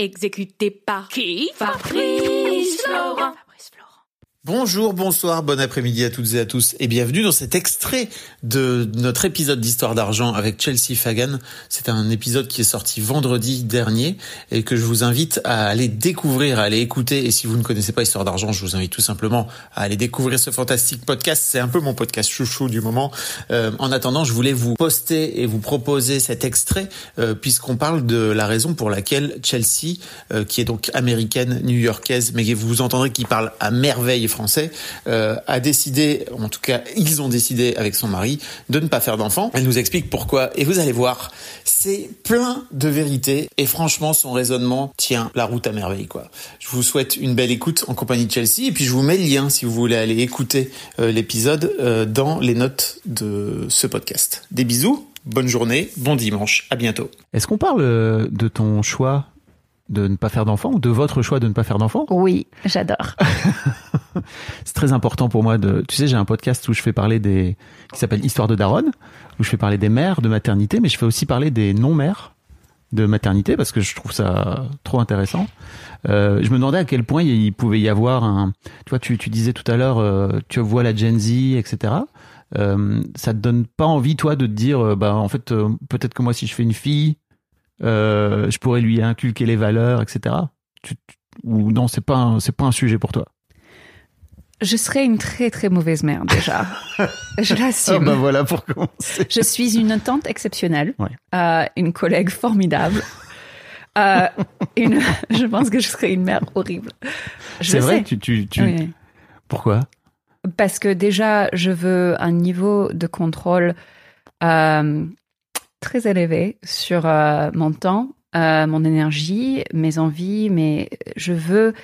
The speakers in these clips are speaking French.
Exécuté par qui? Fabrice Florent. Bonjour, bonsoir, bon après-midi à toutes et à tous et bienvenue dans cet extrait de notre épisode d'Histoire d'argent avec Chelsea Fagan. C'est un épisode qui est sorti vendredi dernier et que je vous invite à aller découvrir, à aller écouter. Et si vous ne connaissez pas Histoire d'argent, je vous invite tout simplement à aller découvrir ce fantastique podcast. C'est un peu mon podcast chouchou du moment. Euh, en attendant, je voulais vous poster et vous proposer cet extrait euh, puisqu'on parle de la raison pour laquelle Chelsea, euh, qui est donc américaine, new-yorkaise, mais vous entendrez qu'il parle à merveille français, euh, a décidé, en tout cas ils ont décidé avec son mari, de ne pas faire d'enfants. Elle nous explique pourquoi et vous allez voir, c'est plein de vérité et franchement son raisonnement tient la route à merveille quoi. Je vous souhaite une belle écoute en compagnie de Chelsea et puis je vous mets le lien si vous voulez aller écouter euh, l'épisode euh, dans les notes de ce podcast. Des bisous, bonne journée, bon dimanche, à bientôt. Est-ce qu'on parle de ton choix de ne pas faire d'enfants ou de votre choix de ne pas faire d'enfants Oui, j'adore. c'est très important pour moi de. Tu sais, j'ai un podcast où je fais parler des qui s'appelle Histoire de Daronne, où je fais parler des mères de maternité, mais je fais aussi parler des non-mères de maternité parce que je trouve ça trop intéressant. Euh, je me demandais à quel point il pouvait y avoir un. Tu vois, tu, tu disais tout à l'heure, euh, tu vois la Gen Z, etc. Euh, ça te donne pas envie, toi, de te dire, euh, bah en fait, euh, peut-être que moi, si je fais une fille, euh, je pourrais lui inculquer les valeurs, etc. Tu, ou non, c'est pas c'est pas un sujet pour toi. Je serais une très très mauvaise mère déjà. je Ah l'assume. bah voilà pour commencer. Je suis une tante exceptionnelle, Ouais. euh, une collègue formidable. Euh, une, je pense que je serais une mère horrible. C'est vrai, sais. tu, tu, tu... Oui. pourquoi? Parce que déjà, je veux un niveau de contrôle euh, très élevé sur mon temps, mon énergie, mes envies, mais je veux...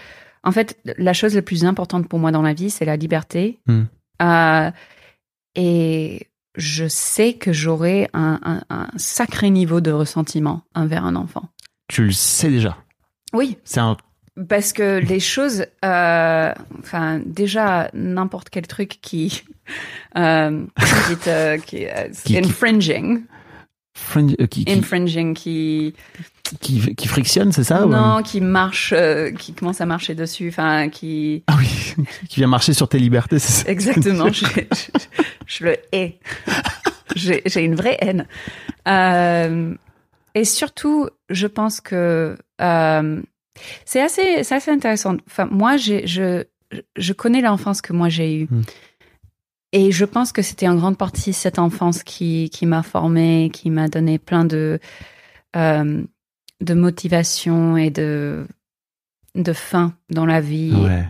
En fait, la chose la plus importante pour moi dans la vie, c'est la liberté. Hmm. Euh, et je sais que j'aurai un, un- un sacré niveau de ressentiment envers un enfant. Tu le sais déjà. Oui, C'est un parce que les choses, euh, enfin déjà n'importe quel truc qui, euh, qui, qui- infringing, euh, qui, qui, infringing, qui qui, qui frictionne, c'est ça ou- non, qui marche, euh, qui commence à marcher dessus, enfin qui Ah oui, qui vient marcher sur tes libertés, c'est ça exactement, je, je, je le hais, j'ai une vraie haine. Euh, et surtout, je pense que euh, c'est assez, intéressant. Enfin, moi, je, je connais l'enfance que moi j'ai eue. Hmm. Et je pense que c'était en grande partie cette enfance qui, qui m'a formée, qui m'a donné plein de, euh, de motivation et de, de faim dans la vie. Ouais.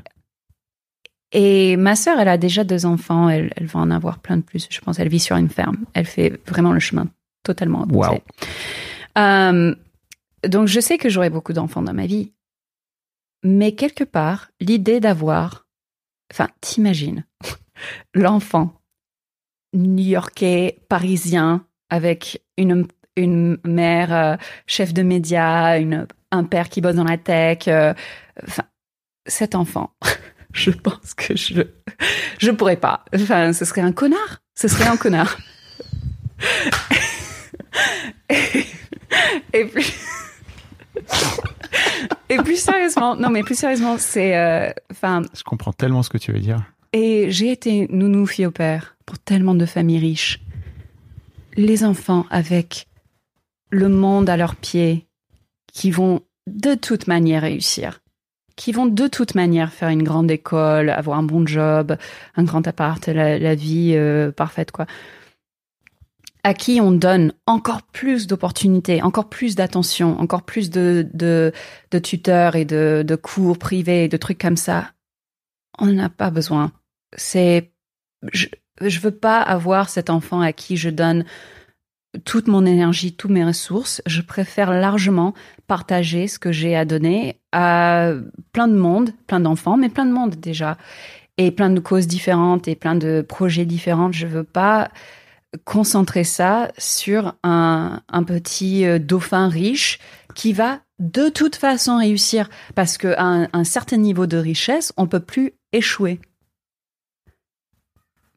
Et ma sœur, elle a déjà deux enfants, elle, elle va en avoir plein de plus. Je pense elle vit sur une ferme. Elle fait vraiment le chemin totalement opposé. Wow. Euh, donc je sais que j'aurai beaucoup d'enfants dans ma vie. Mais quelque part, l'idée d'avoir... Enfin, t'imagines, l'enfant new-yorkais, parisien, avec une, une mère euh, chef de médias, un père qui bosse dans la tech. euh, cet enfant, je pense que je je pourrais pas. Enfin, ce serait un connard. Ce serait un connard. et, plus et plus sérieusement, non mais plus sérieusement, c'est euh, enfin Je comprends tellement ce que tu veux dire. Et j'ai été nounou fille au père pour tellement de familles riches. Les enfants avec le monde à leurs pieds, qui vont de toute manière réussir, qui vont de toute manière faire une grande école, avoir un bon job, un grand appart, la, vie euh, parfaite, quoi. À qui on donne encore plus d'opportunités, encore plus d'attention, encore plus de, de, tuteurs et de, de cours privés, de trucs comme ça. On n'en a pas besoin c'est je, je veux pas avoir cet enfant à qui je donne toute mon énergie, toutes mes ressources. Je préfère largement partager ce que j'ai à donner à plein de monde, plein d'enfants, mais plein de monde déjà. Et plein de causes différentes et plein de projets différents. Je veux pas concentrer ça sur un, un petit euh, dauphin riche qui va de toute façon réussir parce qu'à un, un certain niveau de richesse, on peut plus échouer.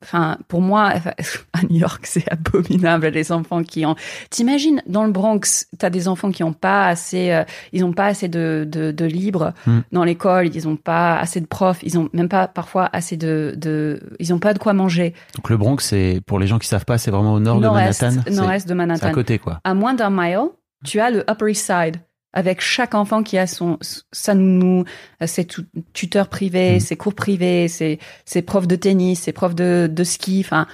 Enfin, pour moi, à New York, c'est abominable les enfants qui ont. T'imagines dans le Bronx, t'as des enfants qui ont pas assez, euh, ils ont pas assez de de, de libre Hmm. dans l'école, ils ont pas assez de profs, ils ont même pas parfois assez de de, ils ont pas de quoi manger. Donc le Bronx, c'est pour les gens qui savent pas, c'est vraiment au nord de Manhattan. Nord-est de C'est à Manhattan. côté, quoi. À moins d'un mile, tu as le Upper East Side avec chaque enfant qui a son sa nounou, ses tu- tuteurs privés, Mm. ses cours privés, ses, ses profs de tennis, ses profs de, de ski, enfin.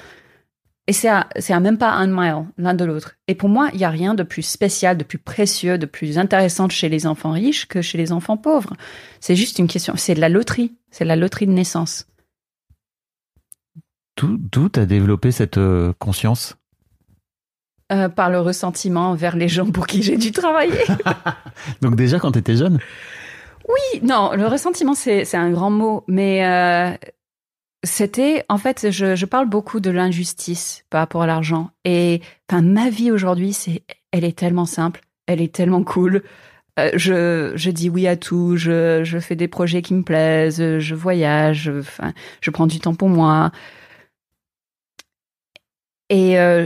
Et c'est à, c'est à même pas un mile l'un de l'autre. Et pour moi, il y a rien de plus spécial, de plus précieux, de plus intéressant chez les enfants riches que chez les enfants pauvres. C'est juste une question, c'est de la loterie, c'est de la loterie de naissance. D'où d'où t'as développé cette euh, conscience? Euh, par le ressentiment vers les gens pour qui j'ai dû travailler. Donc déjà quand t'étais jeune Oui, non, le ressentiment, c'est c'est un grand mot, mais euh, c'était, en fait, je, je parle beaucoup de l'injustice par rapport à l'argent. Et enfin, ma vie aujourd'hui, c'est, elle est tellement simple, elle est tellement cool. Euh, je, je dis oui à tout, je, je fais des projets qui me plaisent, je voyage, je- enfin, je prends du temps pour moi. Et euh,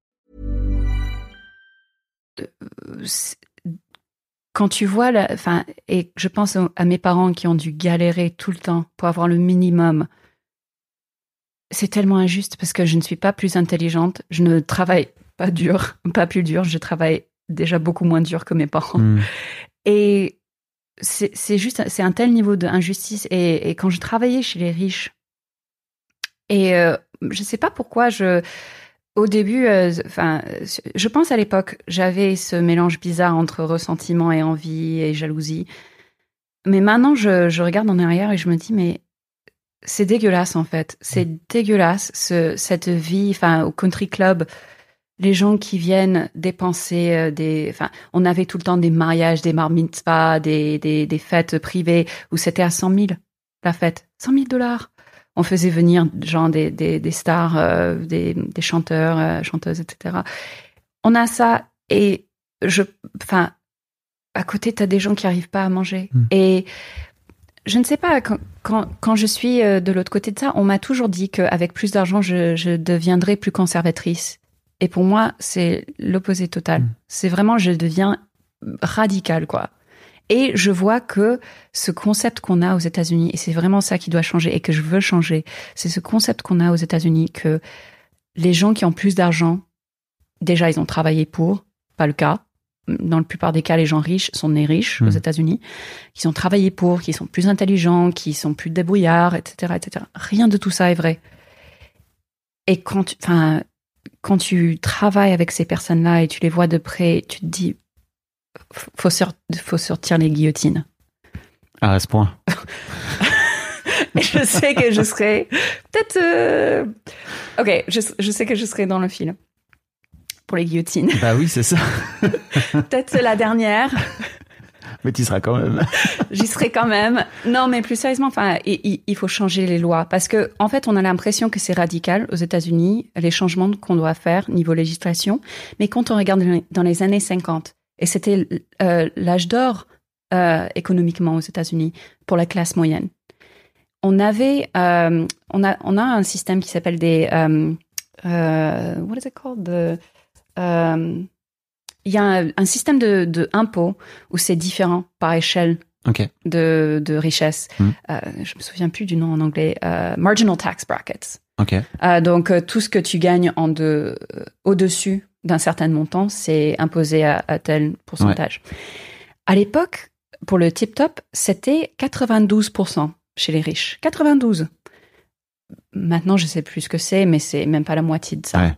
C'est- quand tu vois, la, enfin, et je pense à mes parents qui ont dû galérer tout le temps pour avoir le minimum. C'est tellement injuste parce que je ne suis pas plus intelligente, je ne travaille pas dur, pas plus dur, je travaille déjà beaucoup moins dur que mes parents. Hmm. Et c'est juste, c'est un tel niveau d'injustice. Et, et quand je travaillais chez les riches, et euh, je sais pas pourquoi je, au début, euh, je pense à l'époque, j'avais ce mélange bizarre entre ressentiment et envie et jalousie. Mais maintenant, je, je regarde en arrière et je me dis, mais c'est dégueulasse en fait. C'est dégueulasse ce, cette vie, enfin, au country club les gens qui viennent dépenser euh, des, enfin, on avait tout le temps des mariages, des bar mitzvahs, des, des, des fêtes privées où c'était à 100 000 la fête, 100 000 dollars. On faisait venir genre des, des, des stars, euh, des, des chanteurs, euh, chanteuses, etc. On a ça et je, enfin, à côté t'as des gens qui arrivent pas à manger Mm. et je ne sais pas quand, quand, quand je suis euh, de l'autre côté de ça, on m'a toujours dit qu'avec plus d'argent je, je deviendrais plus conservatrice. Et pour moi, c'est l'opposé total. Mm. C'est vraiment, je deviens radical, quoi. Et je vois que ce concept qu'on a aux États-Unis, et c'est vraiment ça qui doit changer et que je veux changer, c'est ce concept qu'on a aux États-Unis que les gens qui ont plus d'argent, déjà, ils ont travaillé pour, pas le cas. Dans la plupart des cas, les gens riches sont nés riches aux Mm. États-Unis, qui ont travaillé pour, qui sont plus intelligents, qui sont plus débrouillards, etc., etc. Rien de tout ça est vrai. Et quand, enfin, quand tu travailles avec ces personnes-là et tu les vois de près, tu te dis, faut, faut sortir les guillotines. Ah, à ce point. Je sais que je serai peut-être. euh, Ok, je, je sais que je serai dans le film pour les guillotines. Bah oui, c'est ça. peut-être la dernière. Mais tu y seras quand même. J'y serai quand même. Non, mais plus sérieusement, enfin, il, il faut changer les lois parce que, en fait, on a l'impression que c'est radical aux États-Unis, les changements qu'on doit faire niveau législation. Mais quand on regarde dans les années 50, et c'était euh, l'âge d'or euh, économiquement aux États-Unis pour la classe moyenne, on avait, euh, on a, on a un système qui s'appelle des, what is it called? The, il y a un, un système de, de impôts où c'est différent par échelle de, de richesse. Mm. Euh, je me souviens plus du nom en anglais. Marginal tax brackets. Ok. Euh, donc tout ce que tu gagnes en de, au-dessus d'un certain montant, c'est imposé à, à tel pourcentage. À l'époque, pour le tip top, c'était 92% chez les riches. 92. Maintenant, je sais plus ce que c'est, mais c'est même pas la moitié de ça. Ouais.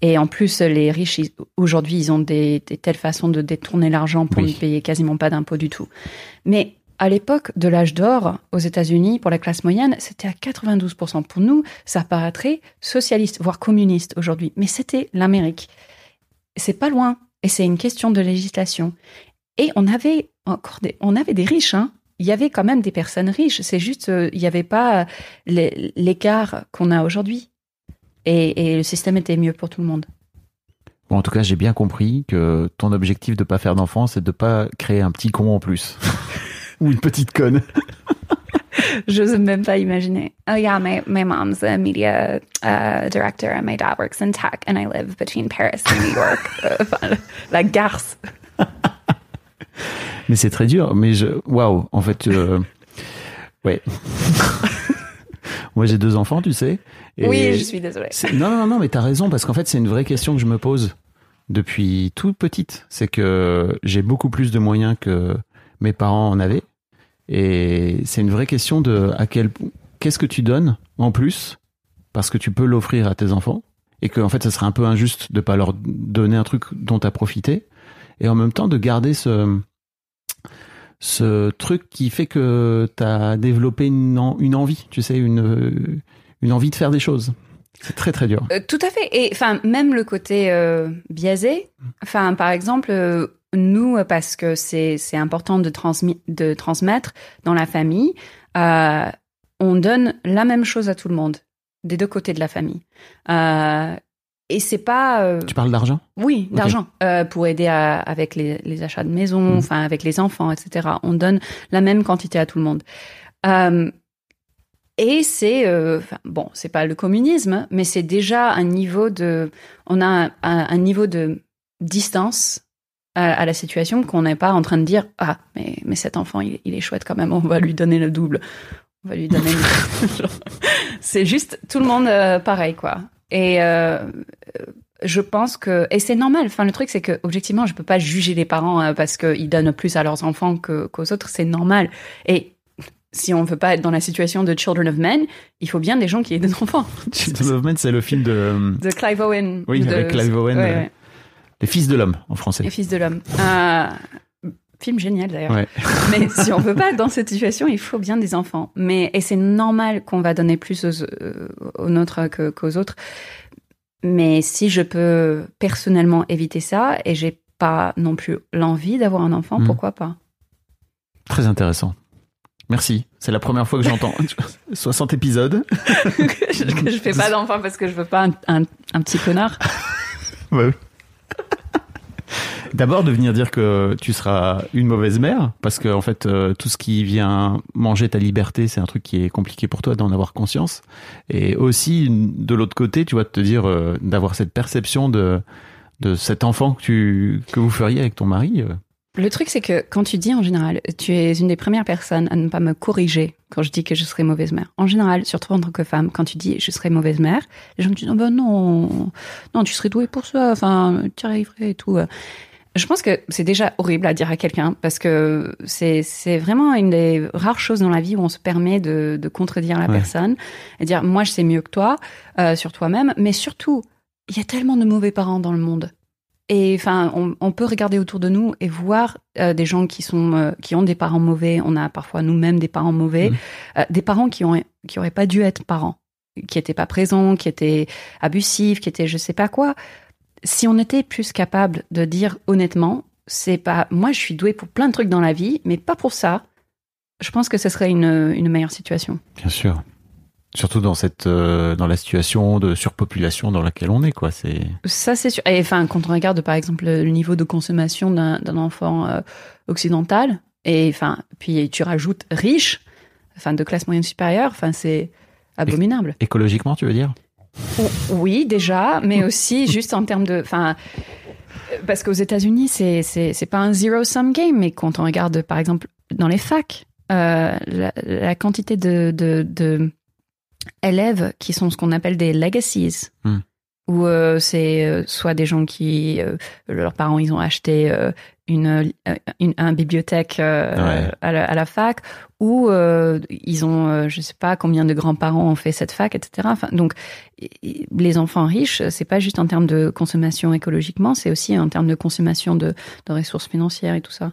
Et en plus, les riches, aujourd'hui, ils ont des, des telles façons de détourner l'argent pour Oui. ne payer quasiment pas d'impôts du tout. Mais à l'époque de l'âge d'or, aux États-Unis, pour la classe moyenne, c'était à 92%. Pour nous, ça paraîtrait socialiste, voire communiste aujourd'hui. Mais c'était l'Amérique. C'est pas loin. Et c'est une question de législation. Et on avait encore des, on avait des riches, hein. Il y avait quand même des personnes riches. C'est juste, euh, il n'y avait pas l'é- l'écart qu'on a aujourd'hui. Et, et le système était mieux pour tout le monde. Bon, en tout cas, j'ai bien compris que ton objectif de pas faire d'enfant, c'est de pas créer un petit con en plus. Ou une petite conne. Je n'ose même pas imaginer. Oh yeah, my, my mom's a media uh, director and my dad works in tech and I live between Paris and New York. La garce. Mais c'est très dur. Mais je, waouh, en fait, euh, ouais. Moi, j'ai deux enfants, tu sais. et Oui, je suis désolée. Non, non, non, mais t'as raison parce qu'en fait, c'est une vraie question que je me pose depuis toute petite. C'est que j'ai beaucoup plus de moyens que mes parents en avaient, et c'est une vraie question de à quel qu'est-ce que tu donnes en plus parce que tu peux l'offrir à tes enfants et que en fait, ça serait un peu injuste de pas leur donner un truc dont t'as profité et en même temps de garder ce ce truc qui fait que tu as développé une, une envie, tu sais, une, une envie de faire des choses. C'est très très dur. Euh, tout à fait. Et enfin, même le côté euh, biaisé. Enfin, par exemple, euh, nous, euh, parce que c'est important de, transmi- de transmettre dans la famille, euh, on donne la même chose à tout le monde, des deux côtés de la famille. Euh, et c'est pas. euh, Tu parles d'argent? Oui, d'argent euh, pour aider à- avec les, les achats de maison, Mhm. enfin avec les enfants, etc. On donne la même quantité à tout le monde. Euh, et c'est bon, c'est pas le communisme, mais c'est déjà un niveau de, on a un, un- un niveau de distance à, à la situation qu'on n'est pas en train de dire ah mais mais cet enfant il, il est chouette quand même, on va lui donner le double, on va lui donner. le- c'est juste tout le monde euh, pareil quoi. Et euh, je pense que et c'est normal. Enfin, le truc c'est que objectivement, je peux pas juger les parents euh, parce qu'ils donnent plus à leurs enfants que qu'aux autres. C'est normal. Et si on veut pas être dans la situation de Children of Men, il faut bien des gens qui aient des enfants. Children of Men, c'est le film de De Clive Owen. Oui, de- avec Clive Owen, Ouais, euh, ouais. Les Fils de l'homme en français. Les Fils de l'homme. Euh, film génial d'ailleurs. Ouais. Mais si on veut pas être dans cette situation, il faut bien des enfants. Mais et c'est normal qu'on va donner plus aux, euh, aux nôtres que- qu'aux autres. Mais si je peux personnellement éviter ça et j'ai pas non plus l'envie d'avoir un enfant, Mm. pourquoi pas? Très intéressant. Merci. C'est la première fois que j'entends 60 épisodes. que, je, que je fais pas d'enfant parce que je veux pas un, un- un petit connard. Ouais, oui. D'abord de venir dire que tu seras une mauvaise mère, parce que en fait euh, tout ce qui vient manger ta liberté, c'est un truc qui est compliqué pour toi d'en avoir conscience. Et aussi de l'autre côté, tu vois, de te dire euh, d'avoir cette perception de de cet enfant que tu que vous feriez avec ton mari. euh. Le truc, c'est que quand tu dis en général, tu es une des premières personnes à ne pas me corriger quand je dis que je serai mauvaise mère. En général, surtout en tant que femme, quand tu dis je serai mauvaise mère, les gens me disent oh ben non, non, tu serais douée pour ça, enfin, tu arriverais et tout. Je pense que c'est déjà horrible à dire à quelqu'un parce que c'est c'est vraiment une des rares choses dans la vie où on se permet de, de contredire la Ouais. personne et dire moi je sais mieux que toi euh, sur toi-même, mais surtout il y a tellement de mauvais parents dans le monde. Et enfin, on, on peut regarder autour de nous et voir euh, des gens qui sont euh, qui ont des parents mauvais. On a parfois nous-mêmes des parents mauvais, Mhm. euh, des parents qui ont qui auraient pas dû être parents, qui étaient pas présents, qui étaient abusifs, qui étaient je sais pas quoi. Si on était plus capable de dire honnêtement c'est pas. Moi, je suis douée pour plein de trucs dans la vie, mais pas pour ça. Je pense que ce serait une, une meilleure situation. Bien sûr. Surtout dans cette euh, dans la situation de surpopulation dans laquelle on est quoi. C'est Ça, c'est sûr. Et enfin, quand on regarde par exemple le niveau de consommation d'un d'un enfant euh, occidental, et enfin, puis tu rajoutes riche, enfin de classe moyenne supérieure, enfin c'est abominable. écologiquement, tu veux dire? Oui, déjà, mais aussi juste en termes de, enfin, euh, parce qu'aux États-Unis, c'est c'est c'est pas un zero sum game, mais quand on regarde par exemple dans les facs, euh, la, la quantité de, de de élèves qui sont ce qu'on appelle des legacies. Hmm. Où euh, c'est euh, soit des gens qui euh, leurs parents ils ont acheté une, une un bibliothèque Ouais. à, la, à la fac ou ils ont je sais pas combien de grands-parents ont fait cette fac etc enfin donc les enfants riches c'est pas juste en termes de consommation écologiquement c'est aussi en termes de consommation de, de ressources financières et tout ça